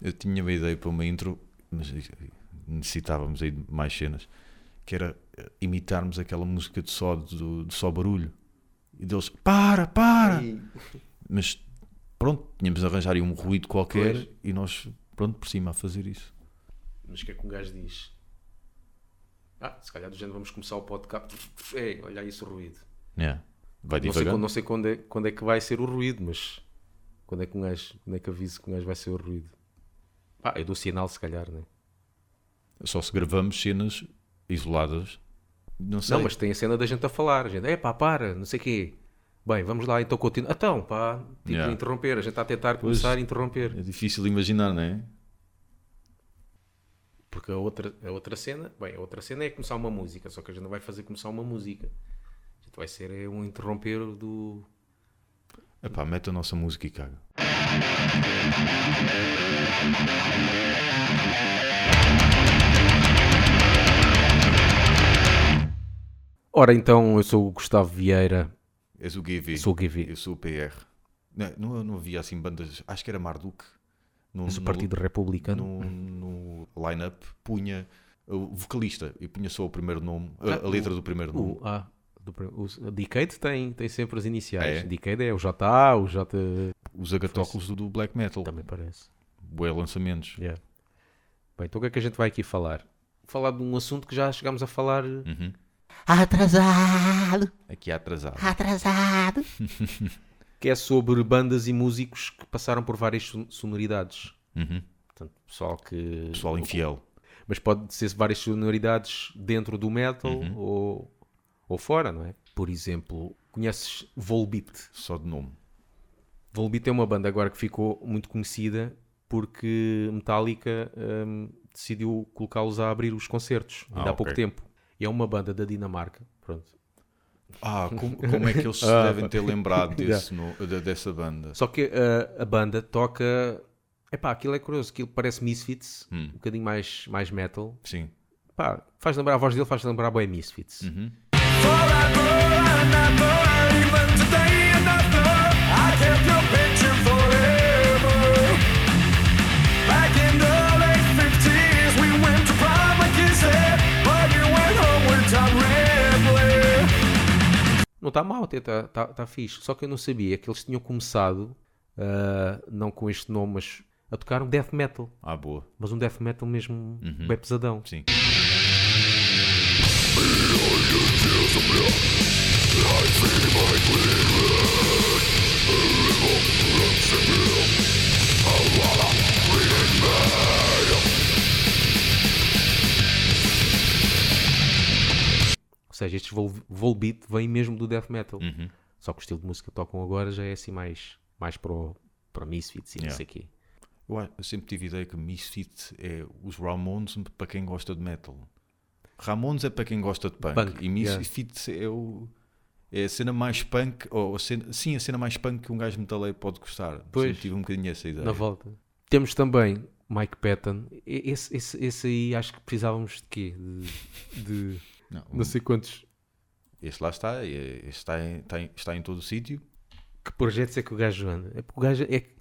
Eu tinha uma ideia para uma intro, mas necessitávamos aí de mais cenas, que era eh, imitarmos aquela música de só, de, de só barulho. E deles, para, para! E- Mas pronto, tínhamos de arranjar aí um ruído qualquer Pois. e nós, pronto, por cima a fazer isso. Mas o que é que um gajo diz? Ah, se calhar do género vamos começar o podcast. É, olha aí esse ruído. Yeah. Vai Não sei, devagar. quando- não sei quando, é, quando é que vai ser o ruído, mas quando é que um gajo, quando é que aviso que um gajo vai ser o ruído? Ah, eu dou sinal se calhar, né? Só se gravamos cenas isoladas. Não sei. Não, mas tem a cena da gente a falar. A gente, é pá, para, não sei o quê. Bem, vamos lá, então continua. Então, pá, tipo, Yeah. interromper. A gente está a tentar começar a interromper. É difícil de imaginar, não é? Porque a outra, a outra cena, bem, a outra cena é começar uma música, só que a gente não vai fazer começar uma música. A gente vai ser é, um interromper do. Epá, mete a nossa música e caga. Ora, então, eu sou o Gustavo Vieira, És o GV. sou o GV, Eu sou o PR. Não, não, não havia assim bandas. Acho que era Marduk. No, sou o no- Partido Republicano. no, no line-up punha o vocalista e punha só o primeiro nome, a, a letra do primeiro nome. O, ah, do, o, Decade tem, tem sempre as iniciais. É? Decade é o JA, o J. Os agatóculos do, black metal. Também parece. Bué lançamentos. Yeah. Bem, então o que é que a gente vai aqui falar? Falar de um assunto que já chegámos a falar. Uhum. Atrasado, Aqui é atrasado. atrasado. Que é sobre bandas e músicos que passaram por várias son- sonoridades. Uhum. Portanto, pessoal que. Pessoal infiel. Mas pode ser várias sonoridades dentro do metal Uhum. ou, ou fora, não é? Por exemplo, conheces Volbeat? Só de nome. Volbeat é uma banda agora que ficou muito conhecida porque Metallica hum, decidiu colocá-los a abrir os concertos ainda Ah, há pouco ok. tempo. E é uma banda da Dinamarca. Pronto. Ah, como, como é que eles se devem ter lembrado desse no- de- dessa banda? Só que uh, a banda toca. Epá, aquilo é curioso, aquilo parece Misfits, Hum. um bocadinho mais, mais metal. Sim. Pá, faz lembrar, a voz dele faz lembrar bem Misfits. Uhum. Não está mal, até está tá, tá fixe. Só que eu não sabia que eles tinham começado, uh, não com este nome, mas a tocar um death metal. Ah, boa. Mas um death metal mesmo Uhum. bem pesadão. Sim. Ou seja, estes vol Volbeat vêm mesmo do death metal. Uhum. Só que o estilo de música que tocam agora já é assim mais, mais para, o- para Misfits e não Yeah. sei o quê. Eu, sempre tive a ideia que Misfit é os Ramones para quem gosta de metal. Ramones é para quem gosta de punk. Punk, e Misfit é, o, é a cena mais punk, ou a cena, sim, a cena mais punk que um gajo metaleiro pode gostar. Pois. Tive um bocadinho essa ideia. Na volta. Temos também Mike Patton. Esse, esse, esse aí acho que precisávamos de quê? De, de Não, não sei quantos. Este lá está, é- este está em, está em, está em todo o sítio. Que projetos é que o gajo anda? É porque o gajo é, que-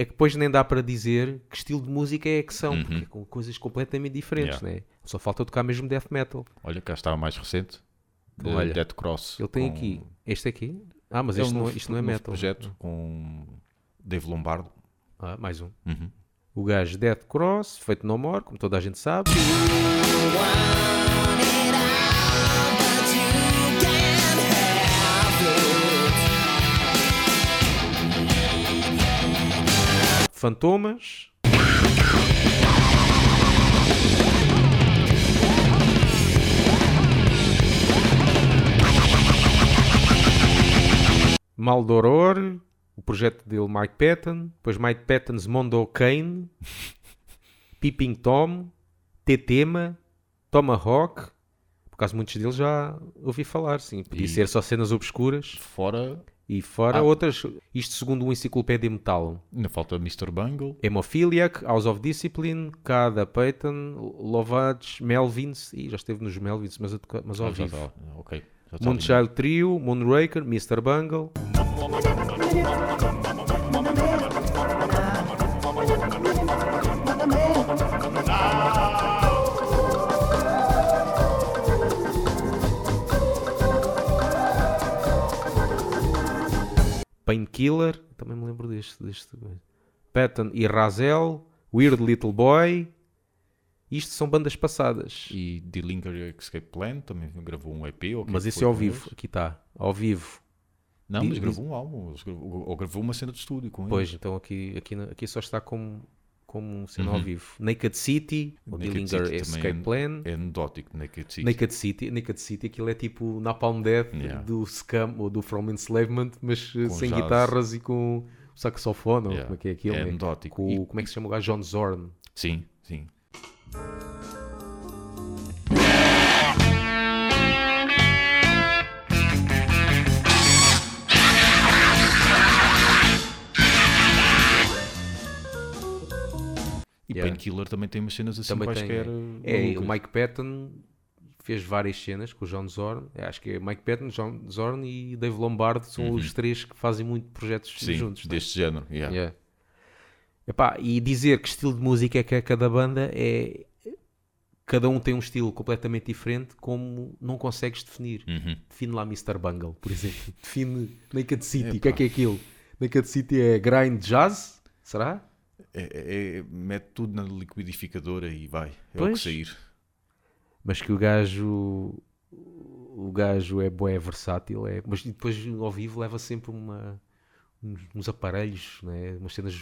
é que depois nem dá para dizer que estilo de música é que são, Uhum. porque é com coisas completamente diferentes, Yeah. né? Só falta tocar mesmo death metal. Olha, cá está o mais recente. De Olha, Death Cross. Ele tem com- aqui. Este aqui? Ah, mas é um este não, novo- isto não é metal. projeto com Dave Lombardo. Ah, mais um. Uhum. O gajo Death Cross, feito no more, como toda a gente sabe. Fantomas. Maldoror, o projeto dele Mike Patton, depois Mike Patton's Mondo Kane, Peeping Tom, Tetema, Tomahawk, por acaso muitos deles já ouvi falar, sim, podia E- ser só cenas obscuras Fora, e fora Ah. outras, isto segundo o Enciclopédia Metal. ainda falta Mr. Bungle. Hemophiliac, House of Discipline, Cada Payton, Lovage, Melvins, e já esteve nos Melvins, mas, mas ao Ah, já vivo. está. Ok. já está Moonchild Trio, Moonraker, Mr. Bungle. Painkiller, também me lembro deste. deste. Patton e Razel, Weird Little Boy. Isto são bandas passadas. E The Linger Escape Plan também gravou um EP. ou que Mas esse é ao vivo, aqui está, ao vivo. Não, mas gravou um álbum. Ou gravou uma cena de estúdio com Pois, eles. então aqui, aqui, aqui só está como, como um ao Uhum. vivo. Naked City, o Dillinger Escape Plan. É anedótico, Naked City. Naked City, Naked City, aquilo é tipo Napalm Death Yeah. do Scam ou do From Enslavement, mas eh, Com sem jazz. guitarras e com saxofone, Yeah. como é que é aquilo? É né? anedótico. Com, E- como é que se chama o gajo? John Zorn. Sim, sim. E Yeah. Painkiller também tem umas cenas assim Também tem, quaisquer. É, malucas. o Mike Patton fez várias cenas com o John Zorn. É, Acho que é Mike Patton, John Zorn e Dave Lombardo são os três que fazem muito projetos Uhum. Sim, juntos. né? deste género. yeah. Yeah. Epá, e dizer que estilo de música é que é cada banda é. Cada um tem um estilo completamente diferente, como não consegues definir. Uhum. Define lá Mr. Bungle, por exemplo. Define Naked City. O que é que é aquilo? Naked City é grind jazz? Será? É, é- é- mete tudo na liquidificadora e vai. É o Pois. que sair. Mas que o gajo. O gajo é bué versátil, é, mas depois ao vivo leva sempre uma, uns, uns aparelhos, né? umas cenas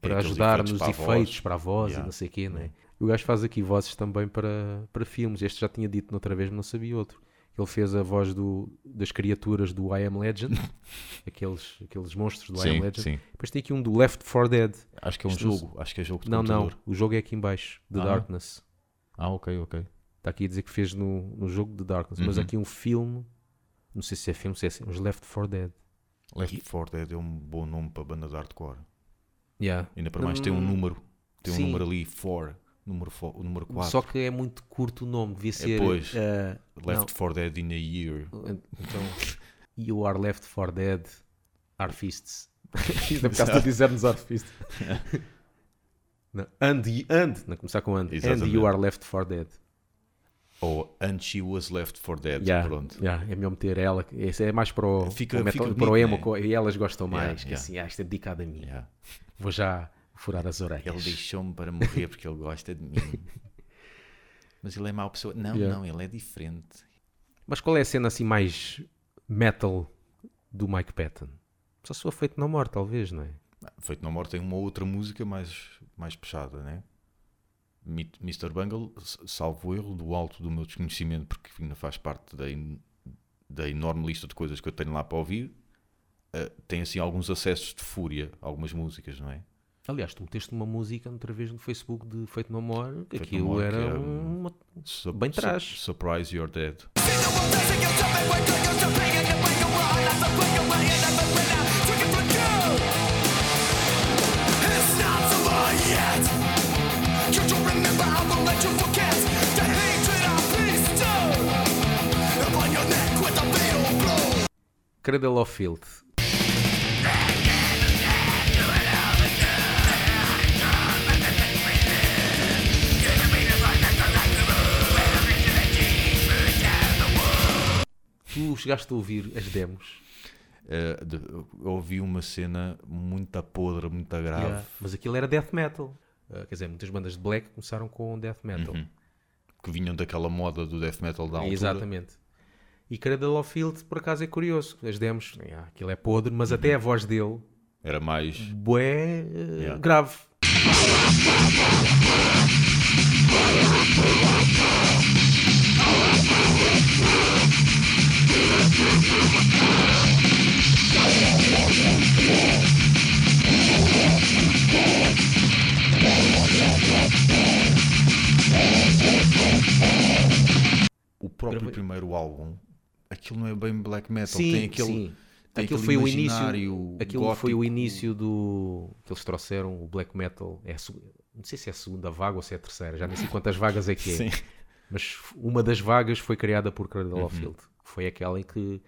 para aqueles ajudar nos efeitos, para a voz Yeah. e não sei o quê. Né? O gajo faz aqui vozes também para, para filmes. Este já tinha dito noutra vez, mas não sabia outro. Ele fez a voz do, das criaturas do I Am Legend, aqueles, aqueles monstros do I Am Sim, Legend. sim. Depois tem aqui um do Left 4 Dead. Acho que é um Isto não- jogo. Acho que é jogo de Não, não, computador. o jogo é aqui em baixo, The Ah. Darkness. Ah, ok, ok. Está aqui a dizer que fez no, no jogo The Darkness, mas Uhum. aqui um filme, não sei se é filme, se é assim, uns Left 4 Dead. Left 4 Dead é um bom nome para banda de hardcore. Yeah. Ainda para mais tem um Hum, número. Tem um sim. número ali, 4. Número, o número 4. Só que é muito curto o nome, devia ser. pois. eh, Left 4 Dead in a year. então, You are left for dead, are fists. Ainda por causa de dizer-nos are fists. não, and, and, não começar com and. And Exatamente. you are left for dead. Ou And She Was Left for Dead. Yeah, Pronto. yeah, é melhor meter ela. que Esse é mais para o, Fica- o, metal- fica para o emo, né? e elas gostam Yeah, mais. que yeah. assim, ah, isto é dedicado a mim. Vou já furar as orelhas. Ele deixou-me para morrer porque ele gosta de mim. Mas ele é mau pessoa. Não, Yeah. não, ele é diferente. Mas qual é a cena assim mais metal do Mike Patton? Só se for feito na morte, talvez, não é? Feito na Morte tem uma outra música mais, mais puxada, né? Mr. Bungle, salvo erro, do alto do meu desconhecimento, porque ainda faz parte da, da enorme lista de coisas que eu tenho lá para ouvir, eh, tem assim alguns acessos de fúria, algumas músicas, não é? Aliás, tu meteste uma música outra vez no Facebook de Feito no Amor, que Feito no aquilo Amor, era que era uma... Su- Bem su- trás. Surprise You're Dead. Cradle of Filth. Tu chegaste a ouvir as demos, de- eu ouvi uma cena muito podre, muito grave. Yeah. mas aquilo era death metal. Uh, quer dizer, muitas bandas de black começaram com death metal. Uhum. Que vinham daquela moda do death metal da altura. Exatamente. E Cradle of Filth, por acaso, é curioso. As demos, yeah, aquilo é podre, mas até a voz dele, Era mais. bué, uh, Yeah. grave. O próprio primeiro álbum, aquilo não é bem black metal. Sim, tem aquele. sim. tem Aquilo aquele foi o início, aquilo foi o gótico. início do que eles trouxeram o black metal. É não sei se é a segunda vaga ou se é a terceira, já nem sei quantas vagas é que é. Sim. Mas uma das vagas foi criada por Cradle Uhum. of Filth. Foi aquela em que,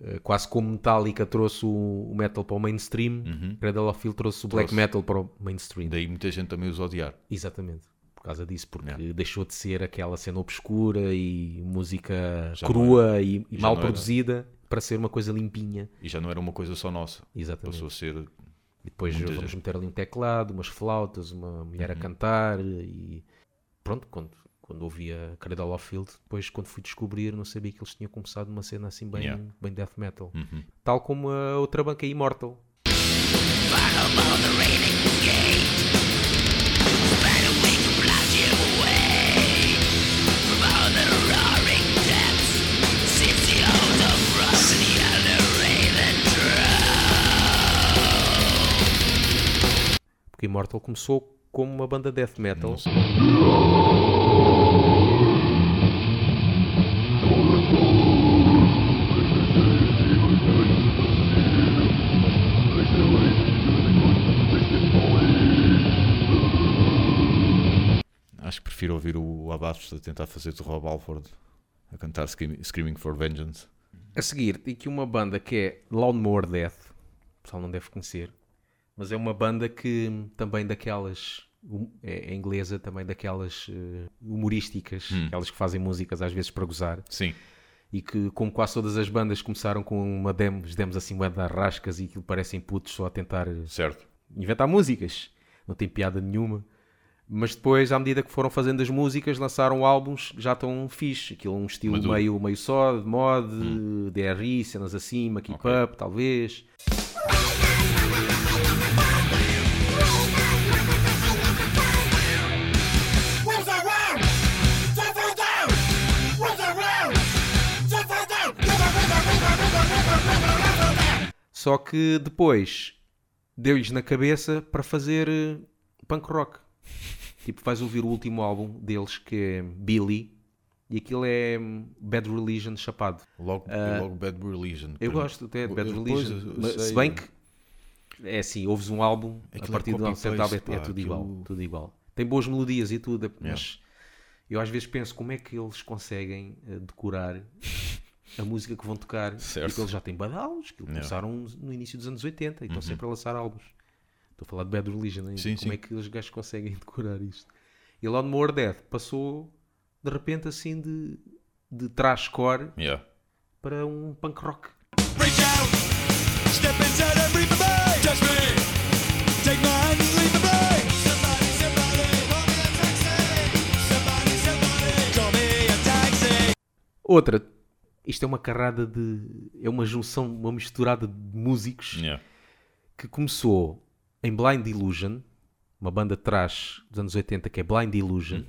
eh, quase como Metallica trouxe o, metal para o mainstream, Cradle of Filth trouxe o black Uhum. Trouxe. metal para o mainstream. Daí muita gente também os odiar. Exatamente. Por causa disso, porque Yeah. deixou de ser aquela cena obscura e música Já crua e, e mal produzida para ser uma coisa limpinha. E já não era uma coisa só nossa. Exatamente. Passou a ser. E depois vamos gente. meter ali um teclado, umas flautas, uma mulher Uhum. a cantar e pronto, quando, quando ouvi a Cradle of Field, depois quando fui descobrir, não sabia que eles tinham começado numa cena assim bem, Yeah. bem death metal. Uhum. Tal como a outra banca, Immortal. Porque Immortal começou como uma banda death metal. Não prefiro ouvir o Abafo a tentar fazer de Rob Alford a cantar Scream- Screaming for Vengeance. A seguir, tem aqui uma banda que é Lawnmower Death. O pessoal não deve conhecer. Mas é uma banda que hum, também daquelas. hum, É, é inglesa, também daquelas eh, humorísticas, aquelas que fazem músicas às vezes para gozar. Sim, E que, como quase todas as bandas, começaram com uma demos, demos assim, uma de rascas e aquilo parecem putos só a tentar eh, certo. inventar músicas. Não tem piada nenhuma. Mas depois, à medida que foram fazendo as músicas, lançaram álbuns que já estão fixe. Aquilo é um estilo Maduro. meio, meio só, de mod, DRI, cenas assim, keep Ok. up, talvez. Só que depois deu-lhes na cabeça para fazer eh, punk rock. Tipo, vais ouvir o último álbum deles que é Billy e aquilo é hum, Bad Religion chapado. Logo, e logo Bad Religion. Eu gosto até de Bad Eu- Religion. eu- mas, se bem que é assim, ouves um álbum Aquilo a é partir do copy-paste, certo álbum é, é tudo aquilo- igual, tudo igual. Tem boas melodias e tudo, mas eu às vezes penso como é que eles conseguem eh, decorar a música que vão tocar. Certo. Porque eles já têm badalhos, que Yeah. começaram no início dos anos 80 e estão sempre a lançar álbuns. Estou a falar de Bad Religion ainda. Sim, como sim. é que os gajos conseguem decorar isto? E Lawnmower Death passou de repente assim de, de trashcore Yeah. para um punk rock. Reach out, step inside and breathe. Touch me, take my hand and lead the way. Somebody, somebody, call me a taxi. Somebody, somebody, call me a taxi. Outra, isto é uma carrada de. É uma junção, uma misturada de músicos Yeah. que começou em Blind Illusion, uma banda de trash dos anos 80 que é Blind Illusion.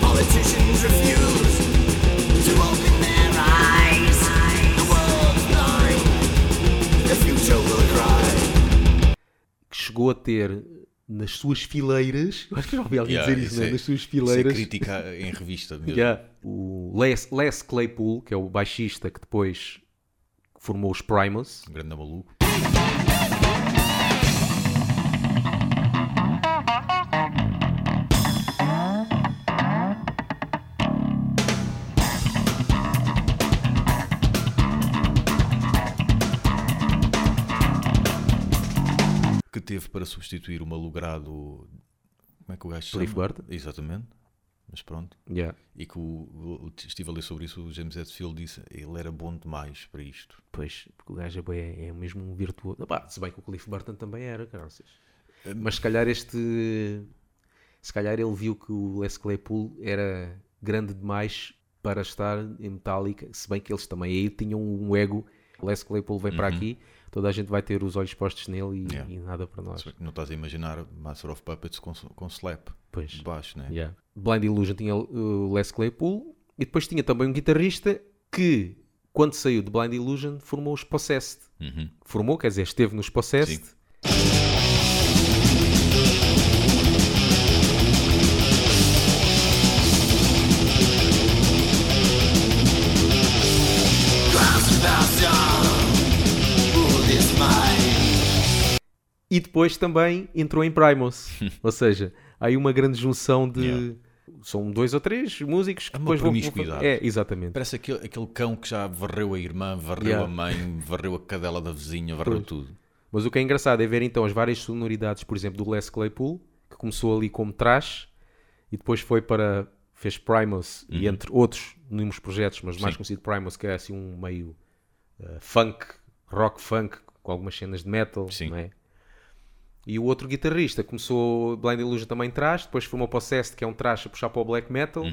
Politicians refuse to open their eyes. The world's blind. The future will cry. que chegou a ter nas suas fileiras, eu acho que já ouvi alguém Yeah, dizer isso, né? é- nas suas Isso é fileiras. crítica em revista mesmo. Yeah. O Les, Les Claypool, que é o baixista que depois formou os Primus, Um grande maluco. Teve para substituir o malogrado. Como é que o gajo Cliff chama? Burton. Exatamente. Mas pronto. Yeah. E que o, estive a ler sobre isso, o James Hetfield disse ele era bom demais para isto. Pois, porque o gajo é, é mesmo um virtuoso. Epá, se bem que o Cliff Burton também era, caraças. Mas se calhar este. Se calhar ele viu que o Les Claypool era grande demais para estar em Metallica. Se bem que eles também aí tinham um ego. Les Claypool vem para aqui, toda a gente vai ter os olhos postos nele e, Yeah. e nada para nós. Não estás a imaginar Master of Puppets com, com slap Pois. de baixo, né? Yeah. Blind Illusion tinha o Les Claypool e depois tinha também um guitarrista que, quando saiu de Blind Illusion, formou os Possessed. Uhum. Formou, quer dizer, esteve nos Possessed. Sim. E depois também entrou em Primus. ou seja, há aí uma grande junção de. Yeah. São dois ou três músicos que É uma depois vão- promiscuidade. É, exatamente. Parece aquele, aquele cão que já varreu a irmã, varreu Yeah. a mãe, varreu a cadela da vizinha, varreu Pois. tudo. Mas o que é engraçado é ver então as várias sonoridades, por exemplo, do Les Claypool, que começou ali como trash e depois foi para. fez Primus e entre outros inúmeros projetos, mas mais Sim. conhecido Primus, que é assim um meio eh, funk, rock funk, com algumas cenas de metal, Sim. não é? E o outro guitarrista começou Blind Illusion também trash, depois formou para o Possessed, que é um trash a puxar para o black metal,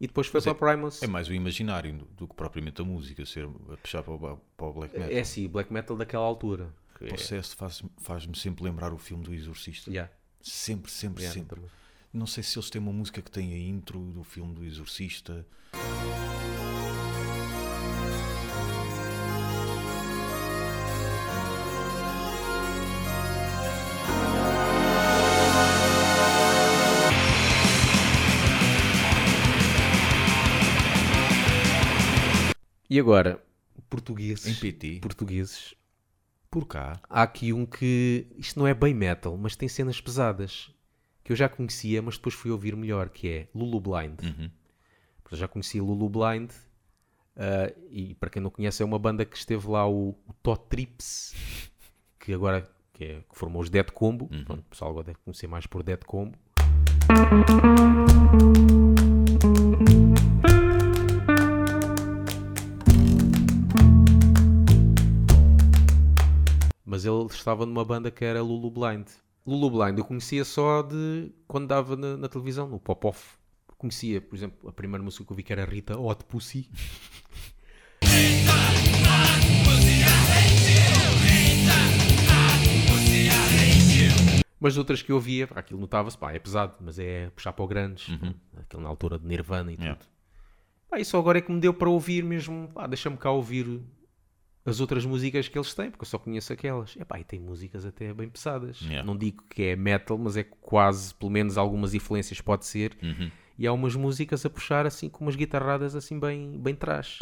e depois foi para Primus. É mais o imaginário do, do que propriamente a música, ser a puxar para o, para o black metal. É sim, black metal daquela altura. O é- processo faz- faz-me sempre lembrar o filme do Exorcista. Yeah, Sempre, sempre, yeah, sempre. também. Não sei se eles têm uma música que tem a intro do filme do Exorcista. E agora, portugueses. Em PT, Portugueses. por cá, Há aqui um que. Isto não é bem metal, mas tem cenas pesadas. Que eu já conhecia, mas depois fui ouvir melhor, que é Lulu Blind. Eu já conhecia Lulu Blind. ah, e para quem não conhece, é uma banda que esteve lá o, o Tot Trips, que agora que, é, que formou os Dead Combo. Pronto, o pessoal agora deve conhecer mais por Dead Combo. Mas ele estava numa banda que era Lulu Blind. Lulu Blind eu conhecia só de quando dava na, na televisão, no Pop-Off. Conhecia, por exemplo, a primeira música que eu vi que era Rita Hot Pussy. Mas outras que eu via, aquilo notava-se, pá, é pesado, mas é puxar para o grandes, aquilo na altura de Nirvana e tudo. Yeah. Pá, isso agora é que me deu para ouvir mesmo, pá, deixa-me cá ouvir as outras músicas que eles têm, porque eu só conheço aquelas. Epá, e tem músicas até bem pesadas. Yeah. Não digo que é metal, mas é quase, pelo menos algumas influências pode ser. E há umas músicas a puxar assim com umas guitarradas assim bem, bem trás.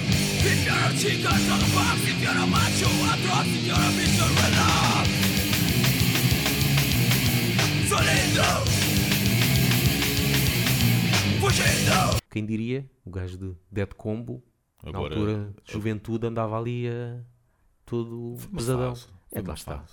Quem diria? O gajo de Dead Combo, na Agora, altura de juventude, andava ali a todo pesadão. fase, É, lá está. fase.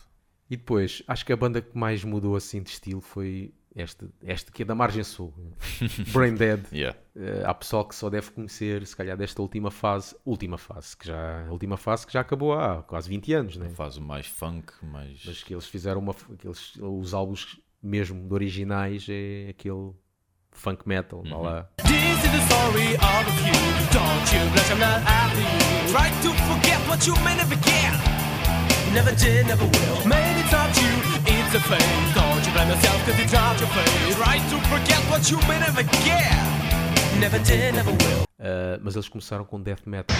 E depois, acho que a banda que mais mudou assim de estilo foi este, este que é da Margem Sul, Brain Dead. Yeah. Eh, há pessoal que só deve conhecer, se calhar, desta última fase, última fase, que já, última fase que já acabou há quase 20 anos, né? Fase mais funk, mais. Mas que eles fizeram uma, que eles- os álbuns mesmo de originais é aquele funk metal, vá lá. This is the story of a few. Don't you blush, I'm not after you. Try to forget what you may never get. Never did, never will. Maybe it's you, it's a fate. Don't you blame yourself cause it's not your fate. Try to forget what you may never get. Never did, never will. Uh, mas eles começaram com death metal.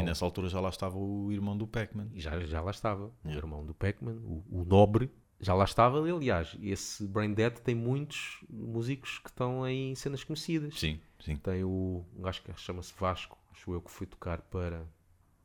E nessa altura já lá estava o irmão do Pac-Man. Já, já lá estava. O Yeah. irmão do Pac-Man, o, o Nobre, já lá estava. Aliás, esse Brain Dead tem muitos músicos que estão em cenas conhecidas. Sim, sim. Tem o um gajo que chama-se Vasco, acho eu que foi tocar para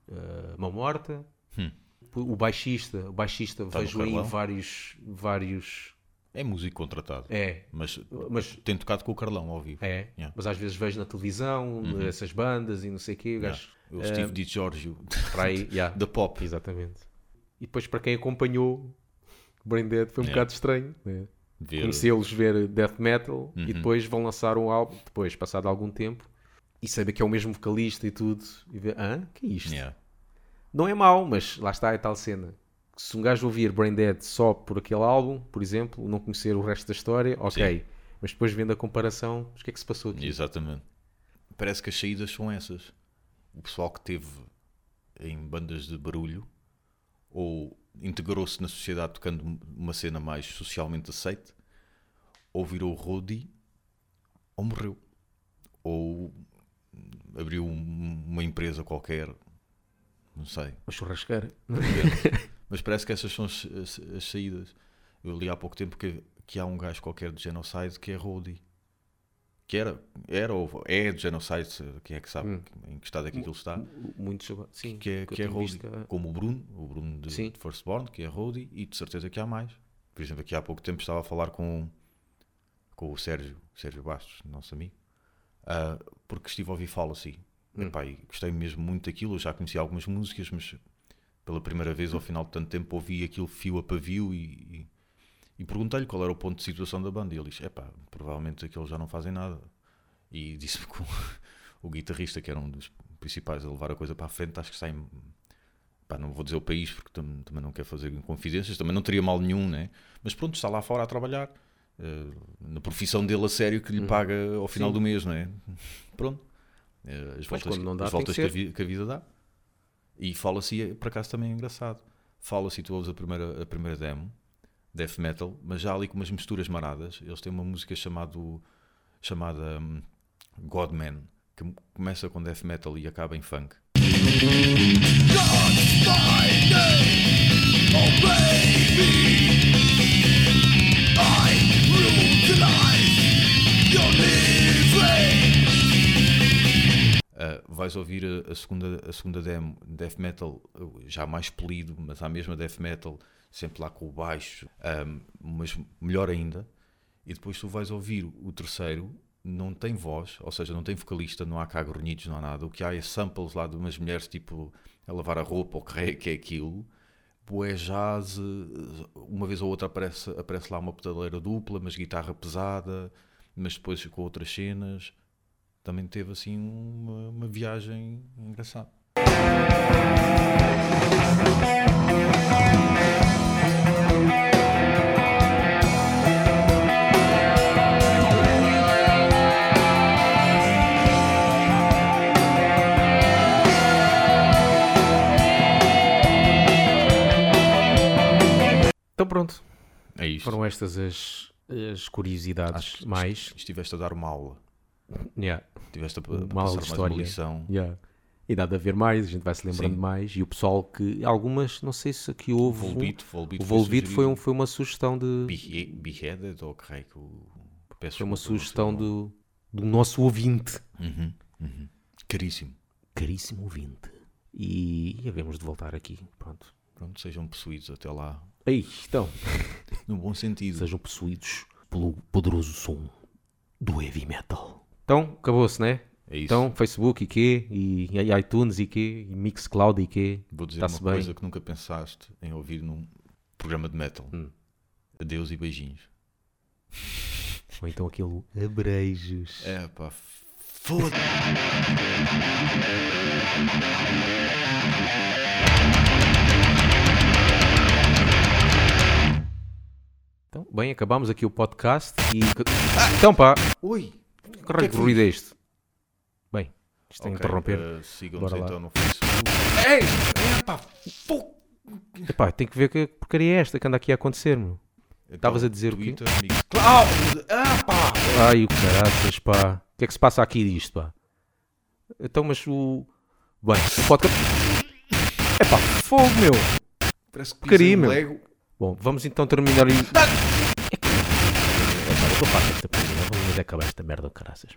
uh, Mão Morta. Hum. O baixista, o baixista Tá no vejo aí vários, vários. É músico contratado. É, Mas, mas tem tocado com o Carlão ao vivo. é. Yeah. Mas às vezes vejo na televisão essas bandas e não sei o quê. O Yeah. gajo O Steve Di Giorgio aí, yeah. da pop. Exatamente. E depois para quem acompanhou Brain Dead foi um Yeah. bocado estranho. né? Ver- Conhecê-los ver death metal Uhum. e depois vão lançar um álbum, depois, passado algum tempo, e saber que é o mesmo vocalista e tudo, e ver, hã? Que é isto? Yeah. Não é mau, mas lá está a tal cena. Se um gajo ouvir Brain Dead só por aquele álbum, por exemplo, não conhecer o resto da história, ok. Mas depois vendo a comparação, o que é que se passou aqui? Exatamente. Parece que as saídas são essas. O pessoal que teve em bandas de barulho ou integrou-se na sociedade tocando uma cena mais socialmente aceite, ou virou roadie, ou morreu. Ou abriu um- uma empresa qualquer, não sei. Uma churrasqueira. Mas parece que essas são as, as- as saídas. Eu li há pouco tempo que, que há um gajo qualquer de Genocide que é roadie. Que era, era ou é de Genocide, quem é que sabe em que estado é que aquilo está. Muitos, sim. Que é, que é visto, ah, Como o Bruno, o Bruno de, Sim. de Firstborn, que é roadie, e de certeza que há mais. Por exemplo, aqui há pouco tempo estava a falar com, com o Sérgio, Sérgio Bastos, nosso amigo, ah, porque estive a ouvir Fallacy. Epá, e gostei mesmo muito daquilo. Eu já conhecia algumas músicas, mas pela primeira vez, ao final de tanto tempo, ouvi aquilo fio a pavio e, e, e perguntei-lhe qual era o ponto de situação da banda. E ele disse: Epá, provavelmente aqueles já não fazem nada. E disse-me que o, o guitarrista, que era um dos principais a levar a coisa para a frente, acho que em. Pá, não vou dizer o país porque tam- também não quero fazer confidências, também não teria mal nenhum, né? Mas pronto, está lá fora a trabalhar eh, na profissão dele a sério que lhe paga ao final Sim. do mês, não é? Pronto. Eh, as voltas, quando não dá, as voltas que que, a que a vida dá. E fala-se, por acaso também é engraçado. Fala-se, tu ouves a primeira, a primeira demo, death metal, mas já ali com umas misturas maradas. Eles têm uma música chamado, chamada hum, Godman, que começa com death metal e acaba em funk. Uh, vais ouvir a, a segunda, a segunda demo, death metal, já mais polido, mas a mesma death metal, sempre lá com o baixo, um, mas melhor ainda. E depois tu vais ouvir o terceiro, não tem voz, ou seja, não tem vocalista, não há cá grunhidos, não há nada. O que há é samples lá de umas mulheres, tipo, a lavar a roupa, ou que é que é aquilo. Boé jazz, uma vez ou outra aparece, aparece lá uma pedaleira dupla, mas guitarra pesada, mas depois com outras cenas também teve assim uma, uma viagem engraçada. Então pronto, É isto. foram estas as, as curiosidades Acho que mais. Estiveste a dar uma aula. Yeah, Estiveste a, a passar de mais história. uma yeah. E nada a ver mais, a gente vai se lembrando Sim. mais. E o pessoal que. Algumas, não sei se aqui houve. um- o Volbeat foi, um, sugerido. foi uma sugestão de. Behe- Beheaded ou que que o... Peço Foi uma sugestão do, do nosso ouvinte. Uhum, uhum. Caríssimo. Caríssimo ouvinte. E havemos de voltar aqui. Pronto. Pronto, sejam possuídos até lá. Aí, então, No bom sentido. sejam possuídos pelo poderoso som do heavy metal. Então, acabou-se, né? É isso. Então, Facebook e quê? E, e iTunes e quê? E Mixcloud e quê? Vou dizer uma bem. coisa que nunca pensaste em ouvir num programa de metal. Hum. Adeus e beijinhos. Ou então aquele abreijos. É pá, foda Então, bem, acabamos aqui o podcast e. Então, pá, Oi! Que raio de ruído é isto? Bem, isto é Ok, interromper. eh, Sigam-nos Bora lá. então no Facebook. Ei! Epá, fogo! Epá, tem que ver que porcaria é esta que anda aqui a acontecer, meu. Estavas a dizer o quê? Twitter, Mixcloud. Ah, pá! Ai, o caraças, pá. O que é que se passa aqui disto, pá? Então, mas o. Bem, o podcast. Epá, fogo, meu. Parece que Porcaria, pisa um meu. Lego. Bom, vamos então terminar aí. Acabar esta merda, caraças.